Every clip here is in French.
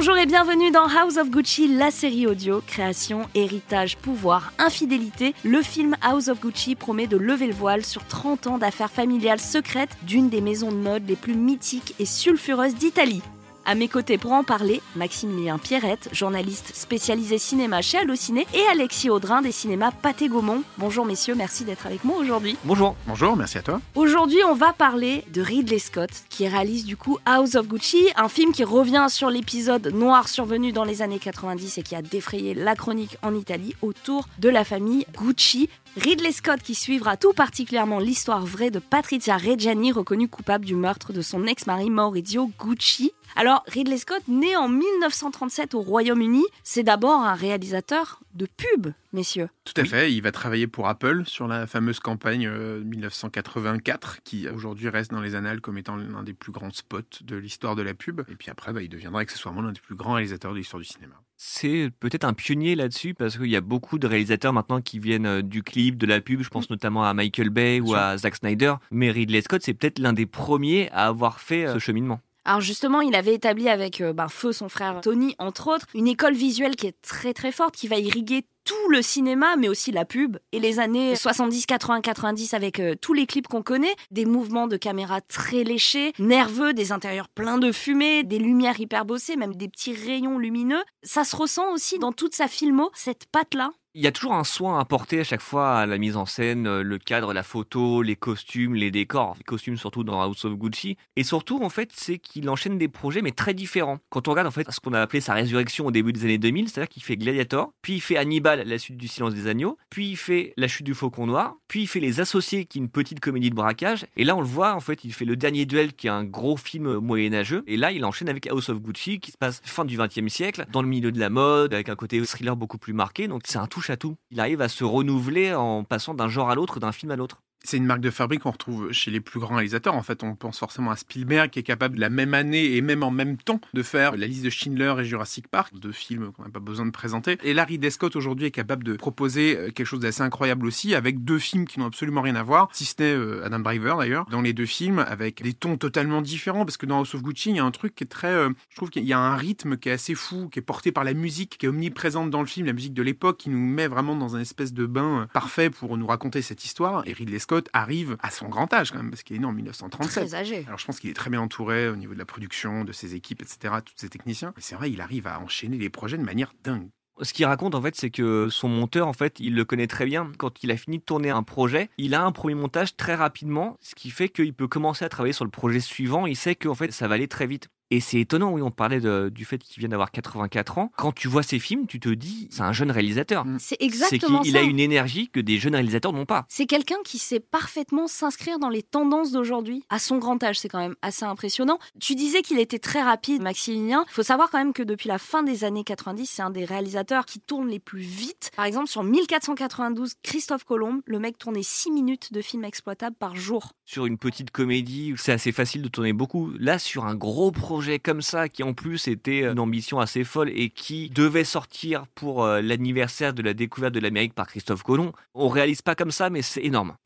Bonjour et bienvenue dans House of Gucci, la série audio, création, héritage, pouvoir, infidélité. Le film House of Gucci promet de lever le voile sur 30 ans d'affaires familiales secrètes d'une des maisons de mode les plus mythiques et sulfureuses d'Italie. À mes côtés pour en parler, Maximilien Pierrette, journaliste spécialisé cinéma chez Allociné, et Alexis Audrin des cinémas Pathé Gaumont. Bonjour messieurs, merci d'être avec moi aujourd'hui. Bonjour. Bonjour, merci à toi. Aujourd'hui, on va parler de Ridley Scott, qui réalise du coup House of Gucci, un film qui revient sur l'épisode noir survenu dans les années 90 et qui a défrayé la chronique en Italie autour de la famille Gucci. Ridley Scott qui suivra tout particulièrement l'histoire vraie de Patrizia Reggiani, reconnue coupable du meurtre de son ex-mari Maurizio Gucci. Alors, Ridley Scott, né en 1937 au Royaume-Uni, c'est d'abord un réalisateur de pub, messieurs. Tout à fait, il va travailler pour Apple sur la fameuse campagne euh, 1984 qui aujourd'hui reste dans les annales comme étant l'un des plus grands spots de l'histoire de la pub. Et puis après, bah, il deviendra accessoirement l'un des plus grands réalisateurs de l'histoire du cinéma. C'est peut-être un pionnier là-dessus parce qu'il y a beaucoup de réalisateurs maintenant qui viennent euh, du clip, de la pub. Je pense notamment à Michael Bay ou sûr. à Zack Snyder. Mais Ridley Scott, c'est peut-être l'un des premiers à avoir fait euh, ce cheminement. Alors justement, il avait établi avec euh, ben, Feu, son frère Tony, entre autres, une école visuelle qui est très très forte, qui va irriguer tout le cinéma, mais aussi la pub, et les années 70, 80, 90 avec euh, tous les clips qu'on connaît, des mouvements de caméra très léchés, nerveux, des intérieurs pleins de fumée, des lumières hyper bossées, même des petits rayons lumineux. Ça se ressent aussi dans toute sa filmo, cette patte-là. Il y a toujours un soin apporté à chaque fois à la mise en scène, euh, le cadre, la photo, les costumes, les décors, les costumes surtout dans House of Gucci. Et surtout, en fait, c'est qu'il enchaîne des projets mais très différents. Quand on regarde en fait ce qu'on a appelé sa résurrection au début des années 2000, c'est-à-dire qu'il fait Gladiator, puis il fait Hannibal, la suite du Silence des agneaux, puis il fait La chute du faucon noir, puis il fait Les Associés, qui est une petite comédie de braquage. Et là, on le voit, en fait, il fait Le dernier duel, qui est un gros film moyenâgeux. Et là, il enchaîne avec House of Gucci, qui se passe fin du XXe siècle, dans le milieu de la mode, avec un côté thriller beaucoup plus marqué. Donc c'est un touche Il arrive à se renouveler en passant d'un genre à l'autre, d'un film à l'autre. C'est une marque de fabrique qu'on retrouve chez les plus grands réalisateurs. En fait, on pense forcément à Spielberg qui est capable la même année et même en même temps de faire la liste de Schindler et Jurassic Park, deux films qu'on n'a pas besoin de présenter. Et Larry Ridley Scott aujourd'hui est capable de proposer euh, quelque chose d'assez incroyable aussi avec deux films qui n'ont absolument rien à voir, si ce n'est euh, Adam Driver d'ailleurs, dans les deux films avec des tons totalement différents parce que dans House of Gucci, il y a un truc qui est très euh, je trouve qu'il y a un rythme qui est assez fou, qui est porté par la musique qui est omniprésente dans le film, la musique de l'époque qui nous met vraiment dans un espèce de bain parfait pour nous raconter cette histoire et Ridley Scott arrive à son grand âge quand même parce qu'il est né en 1937. Très âgé. Alors je pense qu'il est très bien entouré au niveau de la production, de ses équipes, etc., tous ses techniciens. Et c'est vrai, il arrive à enchaîner les projets de manière dingue. Ce qu'il raconte en fait, c'est que son monteur, en fait, il le connaît très bien. Quand il a fini de tourner un projet, il a un premier montage très rapidement, ce qui fait qu'il peut commencer à travailler sur le projet suivant. Il sait qu'en fait, ça va aller très vite. Et c'est étonnant, oui, on parlait de- du fait qu'il vient d'avoir 84 ans. Quand tu vois ses films, tu te dis, c'est un jeune réalisateur. Mm. C'est C'est exactement qu'il ça. a une énergie que des jeunes réalisateurs n'ont pas. C'est quelqu'un qui sait parfaitement s'inscrire dans les tendances d'aujourd'hui. À son grand âge, c'est quand même assez impressionnant. Tu disais qu'il était très rapide, Maximilien. Il faut savoir quand même que depuis la fin des années 90, c'est un des réalisateurs qui tourne les plus vite. Par exemple, sur 1492, Christophe Colomb, le mec tournait 6 minutes de film exploitable par jour. Sur une petite comédie, c'est assez facile de tourner beaucoup. Là, sur un gros projet comme ça, qui en plus était une ambition assez folle et qui devait sortir pour euh, l'anniversaire de la découverte de l'Amérique par Christophe Colomb, on réalise pas comme ça, mais c'est énorme.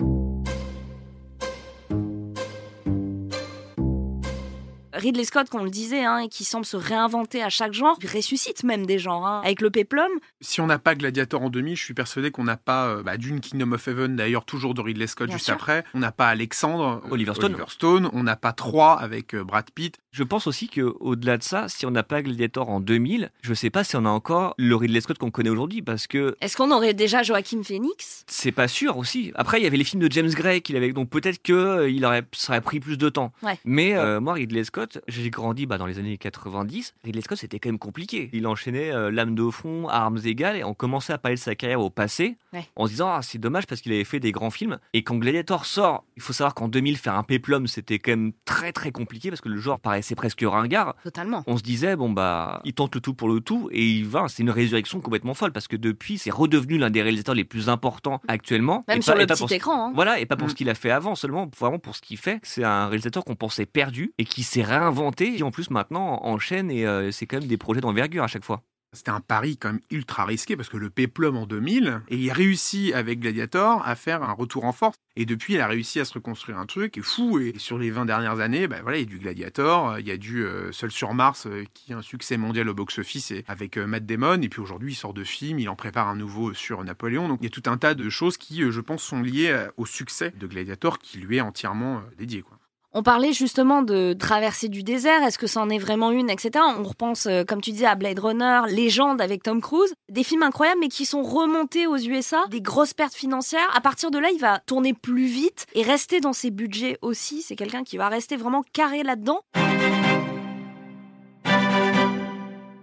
Ridley Scott, qu'on le disait, hein, et qui semble se réinventer à chaque genre, il ressuscite même des genres. hein. Avec le péplum, Si on n'a pas Gladiator en demi, je suis persuadé qu'on n'a pas euh, bah, d'une Kingdom of Heaven, d'ailleurs toujours de Ridley Scott Bien juste sûr. après. On n'a pas Alexandre, euh, Oliver Stone. Stone. On n'a pas 3 avec euh, Brad Pitt. Je pense aussi que au-delà de ça, si on n'a pas Gladiator en 2000, je sais pas si on a encore le Ridley Scott qu'on connaît aujourd'hui parce que est-ce qu'on aurait déjà Joaquin Phoenix? C'est pas sûr aussi. Après, il y avait les films de James Gray qu'il avait, donc peut-être que euh, il aurait, ça aurait pris plus de temps. Ouais. Mais euh, moi, Ridley Scott, j'ai grandi bah, dans les années 90. Ridley Scott, c'était quand même compliqué. Il enchaînait euh, Lame de front, armes égales, et on commençait à parler de sa carrière au passé, Ouais. en se disant ah, c'est dommage parce qu'il avait fait des grands films. Et quand Gladiator sort, il faut savoir qu'en 2000, faire un péplum, c'était quand même très très compliqué parce que le genre paraissait presque ringard. Totalement. On se disait bon bah, il tente le tout pour le tout et il va. C'est une résurrection complètement folle parce que depuis, c'est redevenu l'un des réalisateurs les plus importants actuellement. Même Et sur pas- le et pas ce- hein. voilà, et pas pour Mm. ce qu'il a fait avant, seulement vraiment pour ce qu'il fait. C'est un réalisateur qu'on pensait perdu et qui s'est réinventé, qui en plus maintenant enchaîne et euh, c'est quand même des projets d'envergure à chaque fois. C'était un pari quand même ultra risqué parce que le péplum en 2000, et il réussit avec Gladiator à faire un retour en force. Et depuis, il a réussi à se reconstruire un truc est fou. Et sur les 20 dernières années, bah voilà, il y a du Gladiator, il y a du euh, Seul sur Mars euh, qui est un succès mondial au box-office avec euh, Matt Damon. Et puis aujourd'hui, il sort de film, il en prépare un nouveau sur Napoléon. Donc il y a tout un tas de choses qui, je pense, sont liées au succès de Gladiator qui lui est entièrement dédié. Quoi. On parlait justement de traverser du désert, est-ce que ça en est vraiment une, etc. On repense, euh, comme tu disais, à Blade Runner, Légende avec Tom Cruise, des films incroyables mais qui sont remontés aux USA, des grosses pertes financières. À partir de là, il va tourner plus vite et rester dans ses budgets aussi. C'est quelqu'un qui va rester vraiment carré là-dedans.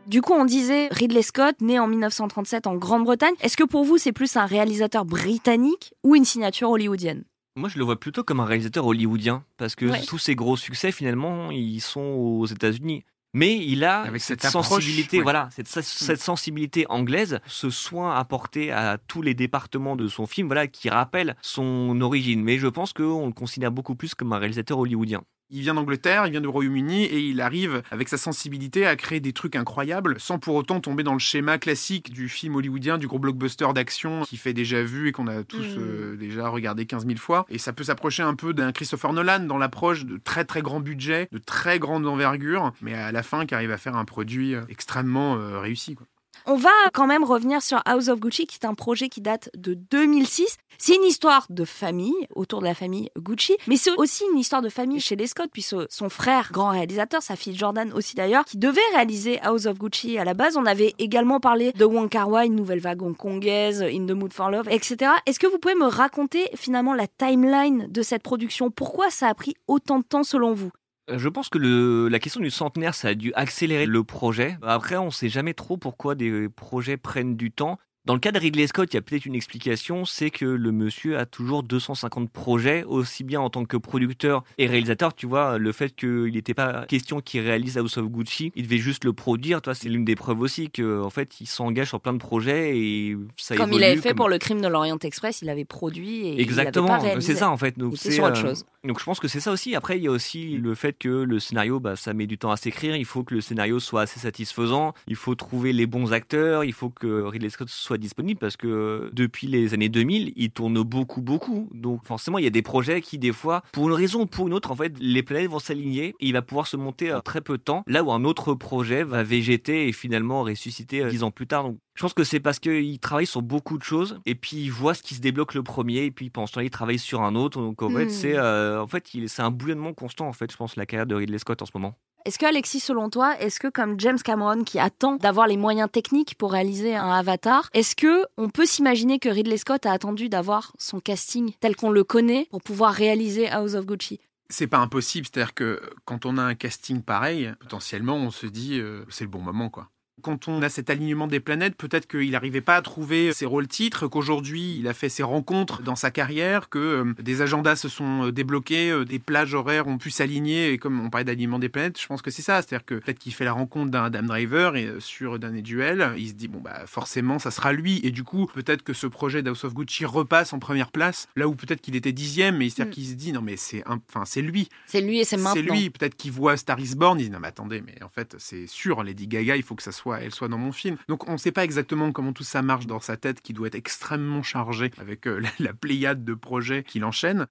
Du coup, on disait Ridley Scott, né en 1937 en Grande-Bretagne. Est-ce que pour vous, c'est plus un réalisateur britannique ou une signature hollywoodienne? Moi, je le vois plutôt comme un réalisateur hollywoodien, parce que tous ses gros succès, finalement, ils sont aux États-Unis. Mais il a Avec cette, cette sensibilité, ouais. voilà, cette, cette, sensibilité anglaise, ce soin apporté à tous les départements de son film, voilà, qui rappelle son origine. Mais je pense qu'on le considère beaucoup plus comme un réalisateur hollywoodien. Il vient d'Angleterre, il vient du Royaume-Uni et il arrive avec sa sensibilité à créer des trucs incroyables sans pour autant tomber dans le schéma classique du film hollywoodien, du gros blockbuster d'action qui fait déjà vu et qu'on a tous mmh. euh, déjà regardé 15 000 fois. Et ça peut s'approcher un peu d'un Christopher Nolan dans l'approche de très très grand budget, de très grande envergure, mais à la fin qui arrive à faire un produit euh, extrêmement euh, réussi. Quoi. On va quand même revenir sur House of Gucci, qui est un projet qui date de 2006. C'est une histoire de famille, autour de la famille Gucci, mais c'est aussi une histoire de famille chez les Scott, puisque son frère, grand réalisateur, sa fille Jordan aussi d'ailleurs, qui devait réaliser House of Gucci à la base. On avait également parlé de Wong Kar Wai, nouvelle vague hongkongaise, In the Mood for Love, etc. Est-ce que vous pouvez me raconter finalement la timeline de cette production? Pourquoi ça a pris autant de temps selon vous? Je pense que le, la question du centenaire, ça a dû accélérer le projet. Après, on ne sait jamais trop pourquoi des projets prennent du temps. Dans le cas de Ridley Scott, il y a peut-être une explication, c'est que le monsieur a toujours 250 projets, aussi bien en tant que producteur et réalisateur. Tu vois, le fait qu'il n'était pas question qu'il réalise House of Gucci, il devait juste le produire. Toi, c'est l'une des preuves aussi que, en fait, il s'engage sur plein de projets et ça Comme il avait fait pour le crime de l'Orient Express, il avait produit et exactement. C'est ça en fait. Donc c'est sur autre chose. Donc je pense que c'est ça aussi. Après, il y a aussi le fait que le scénario, bah, ça met du temps à s'écrire. Il faut que le scénario soit assez satisfaisant. Il faut trouver les bons acteurs. Il faut que Ridley Scott soit disponible parce que depuis les années 2000, il tourne beaucoup, beaucoup. Donc forcément, il y a des projets qui, des fois, pour une raison ou pour une autre, en fait, les planètes vont s'aligner et il va pouvoir se monter à très peu de temps. Là où un autre projet va végéter et finalement ressusciter dix ans plus tard. Donc je pense que c'est parce qu'il travaille sur beaucoup de choses et puis il voit ce qui se débloque le premier et puis pendant ce temps il travaille sur un autre. Donc en fait, Hmm. c'est euh, en fait, c'est un bouillonnement constant en fait, je pense, la carrière de Ridley Scott en ce moment. Est-ce que Alexis, selon toi, est-ce que comme James Cameron qui attend d'avoir les moyens techniques pour réaliser un Avatar, est-ce que on peut s'imaginer que Ridley Scott a attendu d'avoir son casting tel qu'on le connaît pour pouvoir réaliser House of Gucci? C'est pas impossible, c'est-à-dire que quand on a un casting pareil, potentiellement on se dit euh, c'est le bon moment quoi quand on a cet alignement des planètes, peut-être qu'il n'arrivait pas à trouver ses rôles titres, qu'aujourd'hui il a fait ses rencontres dans sa carrière, que euh, des agendas se sont euh, débloqués, euh, des plages horaires ont pu s'aligner, et comme on parlait d'alignement des planètes, je pense que c'est ça, c'est-à-dire que peut-être qu'il fait la rencontre d'un Adam Driver et sur Dernier Duel, il se dit bon bah forcément ça sera lui, et du coup peut-être que ce projet d'House of Gucci repasse en première place, là où peut-être qu'il était dixième, mais c'est-à-dire mm. qu'il se dit non mais c'est enfin c'est lui, c'est lui et c'est maintenant, c'est lui, peut-être qu'il voit Star is Born, il dit non mais attendez, mais en fait c'est sûr, Lady Gaga, il faut que ça elle soit dans mon film. Donc on ne sait pas exactement comment tout ça marche dans sa tête qui doit être extrêmement chargée avec euh, la, pléiade de projets qu'il enchaîne.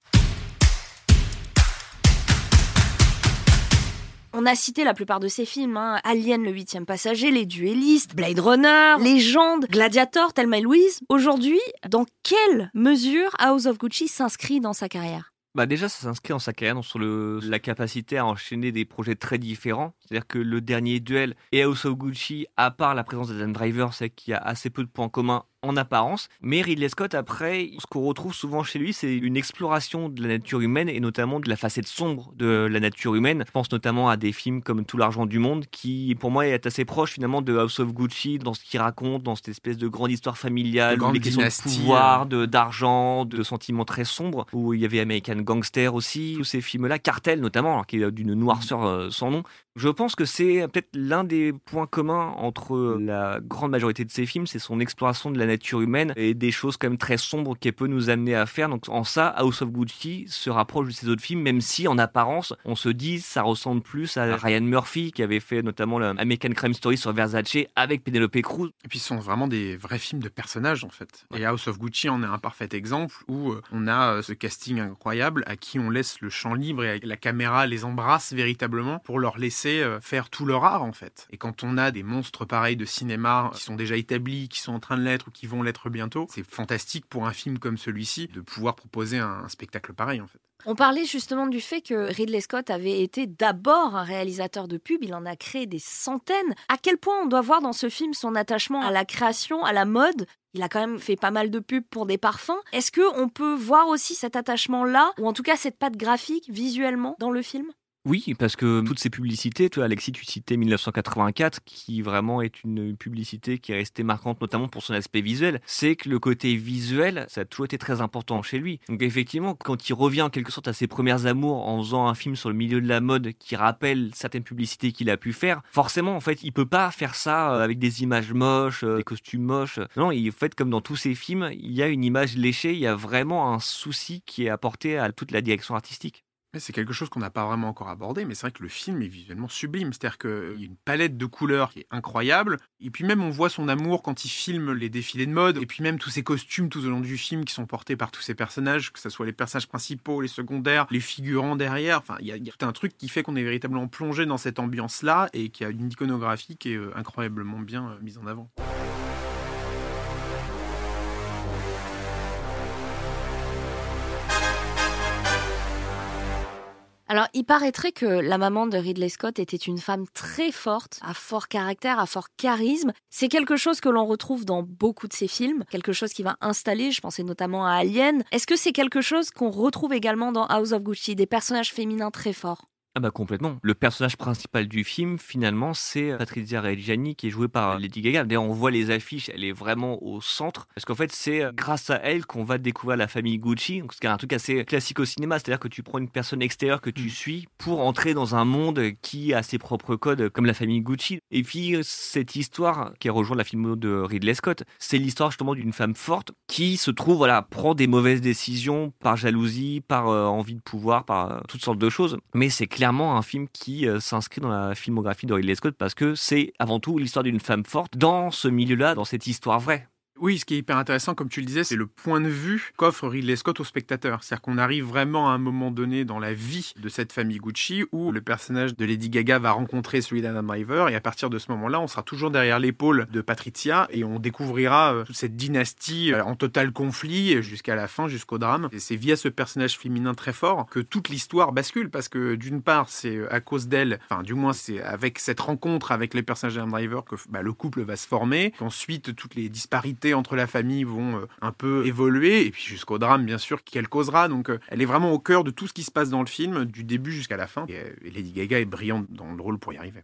On a cité la plupart de ses films, hein. Alien le huitième passager, Les Duellistes, Blade Runner, Légende, Gladiator, Thelma Louise. Aujourd'hui, dans quelle mesure House of Gucci s'inscrit dans sa carrière? Bah déjà, ça s'inscrit dans sa carrière sur le, la capacité à enchaîner des projets très différents. C'est-à-dire que le dernier duel et Gucci, à part la présence d'Adam Driver, c'est qu'il y a assez peu de points communs en apparence. Mais Ridley Scott, après, ce qu'on retrouve souvent chez lui, c'est une exploration de la nature humaine et notamment de la facette sombre de la nature humaine. Je pense notamment à des films comme Tout l'argent du monde, qui pour moi est assez proche finalement de House of Gucci dans ce qu'il raconte, dans cette espèce de grande histoire familiale, les questions de pouvoir, de d'argent, de sentiments très sombres, où il y avait American Gangster aussi, tous ces films-là, Cartel notamment, alors, qui est d'une noirceur euh, sans nom. Je pense que c'est peut-être l'un des points communs entre la grande majorité de ces films, c'est son exploration de la nature humaine et des choses quand même très sombres qu'elle peut nous amener à faire. Donc en ça, House of Gucci se rapproche de ses autres films, même si en apparence, on se dit ça ressemble plus à Ryan Murphy qui avait fait notamment l'American Crime Story sur Versace avec Penelope Cruz. Et puis ce sont vraiment des vrais films de personnages en fait. Et House of Gucci en est un parfait exemple où euh, on a euh, ce casting incroyable à qui on laisse le champ libre et la caméra les embrasse véritablement pour leur laisser euh, faire tout leur art en fait. Et quand on a des monstres pareils de cinéma qui sont déjà établis, qui sont en train de l'être ou qui vont l'être bientôt, c'est fantastique pour un film comme celui-ci de pouvoir proposer un, spectacle pareil en fait. On parlait justement du fait que Ridley Scott avait été d'abord un réalisateur de pub, il en a créé des centaines. À quel point on doit voir dans ce film son attachement à la création, à la mode? Il a quand même fait pas mal de pubs pour des parfums. Est-ce que on peut voir aussi cet attachement-là, ou en tout cas cette patte graphique visuellement dans le film? Oui, parce que toutes ces publicités, toi Alexis, tu citais 1984, qui vraiment est une publicité qui est restée marquante, notamment pour son aspect visuel. C'est que le côté visuel, ça a toujours été très important chez lui. Donc effectivement, quand il revient en quelque sorte à ses premières amours en faisant un film sur le milieu de la mode qui rappelle certaines publicités qu'il a pu faire, forcément, en fait, il peut pas faire ça euh, avec des images moches, euh, des costumes moches. Non, en fait, comme dans tous ses films, il y a une image léchée, il y a vraiment un souci qui est apporté à toute la direction artistique. C'est quelque chose qu'on n'a pas vraiment encore abordé, mais c'est vrai que le film est visuellement sublime. C'est-à-dire qu'il y a une palette de couleurs qui est incroyable. Et puis même, on voit son amour quand il filme les défilés de mode. Et puis même tous ces costumes tout au long du film qui sont portés par tous ces personnages, que ce soit les personnages principaux, les secondaires, les figurants derrière. Enfin, il y, a, tout un truc qui fait qu'on est véritablement plongé dans cette ambiance-là et qui a une iconographie qui est euh, incroyablement bien euh, mise en avant. Alors, il paraîtrait que la maman de Ridley Scott était une femme très forte, à fort caractère, à fort charisme. C'est quelque chose que l'on retrouve dans beaucoup de ses films, quelque chose qui va installer, je pensais notamment à Alien. Est-ce que c'est quelque chose qu'on retrouve également dans House of Gucci, des personnages féminins très forts? Ah bah complètement. Le personnage principal du film, finalement, c'est Patrizia Reggiani qui est jouée par Lady Gaga. D'ailleurs, on voit les affiches, elle est vraiment au centre. Parce qu'en fait, c'est euh, grâce à elle qu'on va découvrir la famille Gucci. C'est un truc assez classique au cinéma, c'est-à-dire que tu prends une personne extérieure que tu mm. suis pour entrer dans un monde qui a ses propres codes, comme la famille Gucci. Et puis, cette histoire qui rejoint la film de Ridley Scott, c'est l'histoire justement d'une femme forte qui se trouve, voilà, prend des mauvaises décisions par jalousie, par euh, envie de pouvoir, par euh, toutes sortes de choses. Mais c'est un film qui euh, s'inscrit dans la filmographie de Ridley Scott parce que c'est avant tout l'histoire d'une femme forte dans ce milieu-là, dans cette histoire vraie. Oui, ce qui est hyper intéressant, comme tu le disais, c'est le point de vue qu'offre Ridley Scott au spectateur. C'est-à-dire qu'on arrive vraiment à un moment donné dans la vie de cette famille Gucci où le personnage de Lady Gaga va rencontrer celui d'Adam Driver et à partir de ce moment-là, on sera toujours derrière l'épaule de Patricia et on découvrira euh, toute cette dynastie euh, en total conflit jusqu'à la fin, jusqu'au drame. Et c'est via ce personnage féminin très fort que toute l'histoire bascule parce que d'une part, c'est euh, à cause d'elle, enfin du moins c'est avec cette rencontre avec les personnages d'Adam Driver que bah, le couple va se former, qu'ensuite toutes les disparités entre la famille vont euh, un peu évoluer, et puis jusqu'au drame, bien sûr, qu'elle causera. Donc, euh, elle est vraiment au cœur de tout ce qui se passe dans le film, du début jusqu'à la fin. Et, et Lady Gaga est brillante dans le rôle pour y arriver.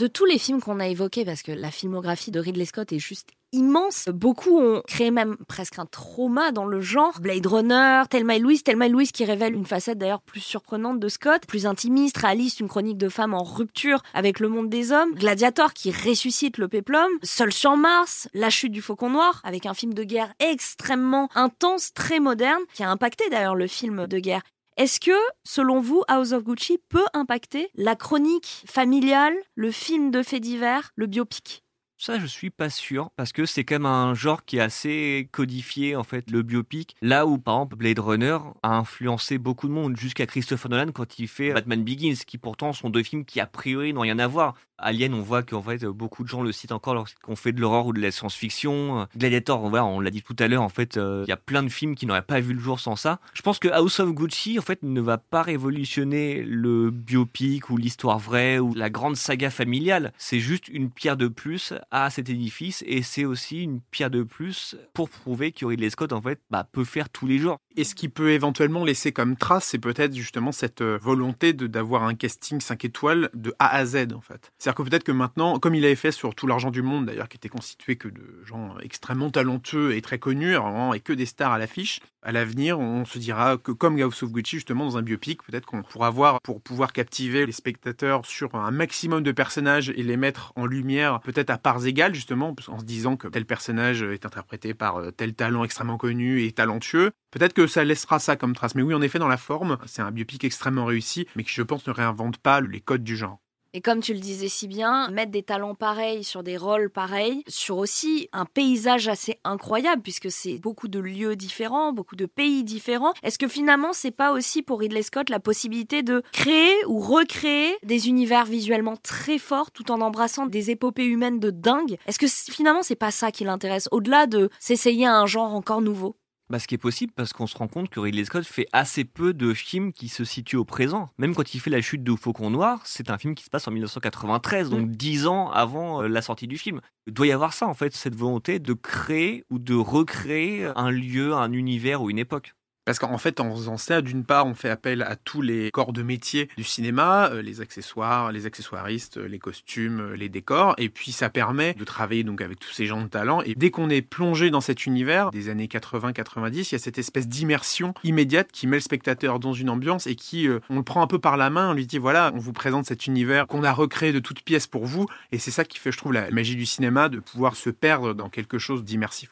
De tous les films qu'on a évoqués, parce que la filmographie de Ridley Scott est juste immense. Beaucoup ont créé même presque un trauma dans le genre. Blade Runner, Thelma et Louise, Thelma et Louise qui révèle une facette d'ailleurs plus surprenante de Scott, plus intimiste, réaliste, une chronique de femme en rupture avec le monde des hommes. Gladiator qui ressuscite le péplum. Seul sur Mars, La chute du faucon noir avec un film de guerre extrêmement intense, très moderne, qui a impacté d'ailleurs le film de guerre. Est-ce que, selon vous, House of Gucci peut impacter la chronique familiale, le film de faits divers, le biopic? Ça, je suis pas sûr parce que c'est quand même un genre qui est assez codifié en fait, le biopic. Là où par exemple Blade Runner a influencé beaucoup de monde jusqu'à Christopher Nolan quand il fait Batman Begins, qui pourtant sont deux films qui a priori n'ont rien à voir. Alien, on voit qu'en fait beaucoup de gens le citent encore lorsqu'on fait de l'horreur ou de la science-fiction. Gladiator, on, on l'a dit tout à l'heure, en fait, euh, il y a plein de films qui n'auraient pas vu le jour sans ça. Je pense que House of Gucci, en fait, ne va pas révolutionner le biopic ou l'histoire vraie ou la grande saga familiale. C'est juste une pierre de plus à cet édifice et c'est aussi une pierre de plus pour prouver que Ridley Scott en fait bah, peut faire tous les jours. Et ce qui peut éventuellement laisser comme trace, c'est peut-être justement cette euh, volonté d'avoir un casting 5 étoiles de A à Z en fait. C'est-à-dire que peut-être que maintenant, comme il avait fait sur tout l'argent du monde d'ailleurs, qui était constitué que de gens extrêmement talentueux et très connus, et que des stars à l'affiche, à l'avenir, on se dira que comme House of Gucci, justement, dans un biopic, peut-être qu'on pourra voir, pour pouvoir captiver les spectateurs sur un maximum de personnages et les mettre en lumière, peut-être à parts égales, justement, en se disant que tel personnage est interprété par euh, tel talent extrêmement connu et talentueux. Peut-être que ça laissera ça comme trace. Mais oui, en effet, dans la forme, c'est un biopic extrêmement réussi, mais qui, je pense, ne réinvente pas les codes du genre. Et comme tu le disais si bien, mettre des talents pareils sur des rôles pareils, sur aussi un paysage assez incroyable, puisque c'est beaucoup de lieux différents, beaucoup de pays différents. Est-ce que finalement, c'est pas aussi pour Ridley Scott la possibilité de créer ou recréer des univers visuellement très forts tout en embrassant des épopées humaines de dingue? Est-ce que finalement, c'est pas ça qui l'intéresse, au-delà de s'essayer à un genre encore nouveau? Bah, ce qui est possible parce qu'on se rend compte que Ridley Scott fait assez peu de films qui se situent au présent. Même quand il fait La chute de Faucon Noir, c'est un film qui se passe en 1993, donc mm. dix ans avant euh, la sortie du film. Il doit y avoir ça, en fait, cette volonté de créer ou de recréer un lieu, un univers ou une époque. Parce qu'en fait, en faisant ça, d'une part, on fait appel à tous les corps de métier du cinéma, euh, les accessoires, les accessoiristes, les costumes, euh, les décors, et puis ça permet de travailler donc avec tous ces gens de talent. Et dès qu'on est plongé dans cet univers des années 80-90, il y a cette espèce d'immersion immédiate qui met le spectateur dans une ambiance et qui, euh, on le prend un peu par la main, on lui dit voilà, on vous présente cet univers qu'on a recréé de toutes pièces pour vous, et c'est ça qui fait, je trouve, la magie du cinéma, de pouvoir se perdre dans quelque chose d'immersif.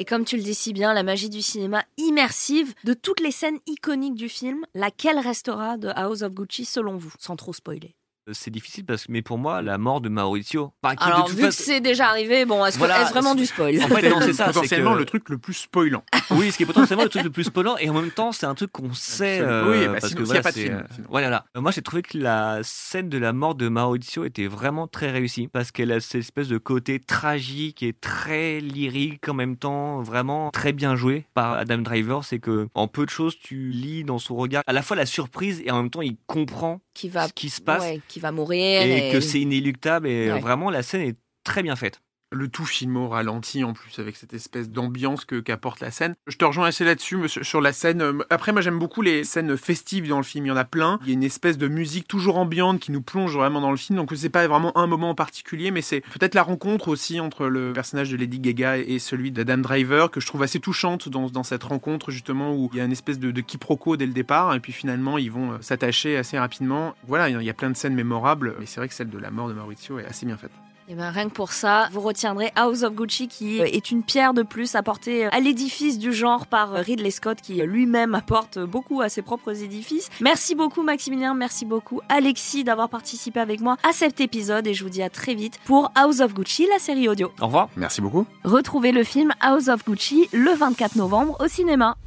Et comme tu le dis si bien, la magie du cinéma immersive, de toutes les scènes iconiques du film, laquelle restera de House of Gucci selon vous, sans trop spoiler c'est difficile parce que, mais pour moi, la mort de Maurizio. Alors, vu que c'est déjà arrivé, bon, est-ce vraiment du spoil? En fait, non, c'est ça. Potentiellement le truc le plus spoilant. oui, ce qui est potentiellement le truc le plus spoilant, et en même temps, c'est un truc qu'on sait. Euh, oui, bah, parce que voilà, a pas de film. Voilà, Moi, j'ai trouvé que la scène de la mort de Maurizio était vraiment très réussie parce qu'elle a cette espèce de côté tragique et très lyrique en même temps, vraiment très bien joué par Adam Driver. C'est que en peu de choses, tu lis dans son regard à la fois la surprise et en même temps, il comprend qui va, ce qui se passe. qui va mourir. Et, que c'est inéluctable. Et vraiment, la scène est très bien faite le tout film au ralenti en plus avec cette espèce d'ambiance que qu'apporte la scène. Je te rejoins assez là-dessus sur la scène. Euh, après moi j'aime beaucoup les scènes festives dans le film, il y en a plein. Il y a une espèce de musique toujours ambiante qui nous plonge vraiment dans le film. Donc c'est pas vraiment un moment en particulier mais c'est peut-être la rencontre aussi entre le personnage de Lady Gaga et celui d'Adam Driver que je trouve assez touchante dans, dans cette rencontre justement où il y a une espèce de, de quiproquo dès le départ et puis finalement ils vont euh, s'attacher assez rapidement. Voilà, il y a plein de scènes mémorables mais c'est vrai que celle de la mort de Maurizio est assez bien faite. Et eh ben rien que pour ça, vous retiendrez House of Gucci qui est une pierre de plus apportée à l'édifice du genre par Ridley Scott qui lui-même apporte beaucoup à ses propres édifices. Merci beaucoup Maximilien, merci beaucoup Alexis d'avoir participé avec moi à cet épisode et je vous dis à très vite pour House of Gucci, la série audio. Au revoir. Merci beaucoup. Retrouvez le film House of Gucci le 24 novembre au cinéma.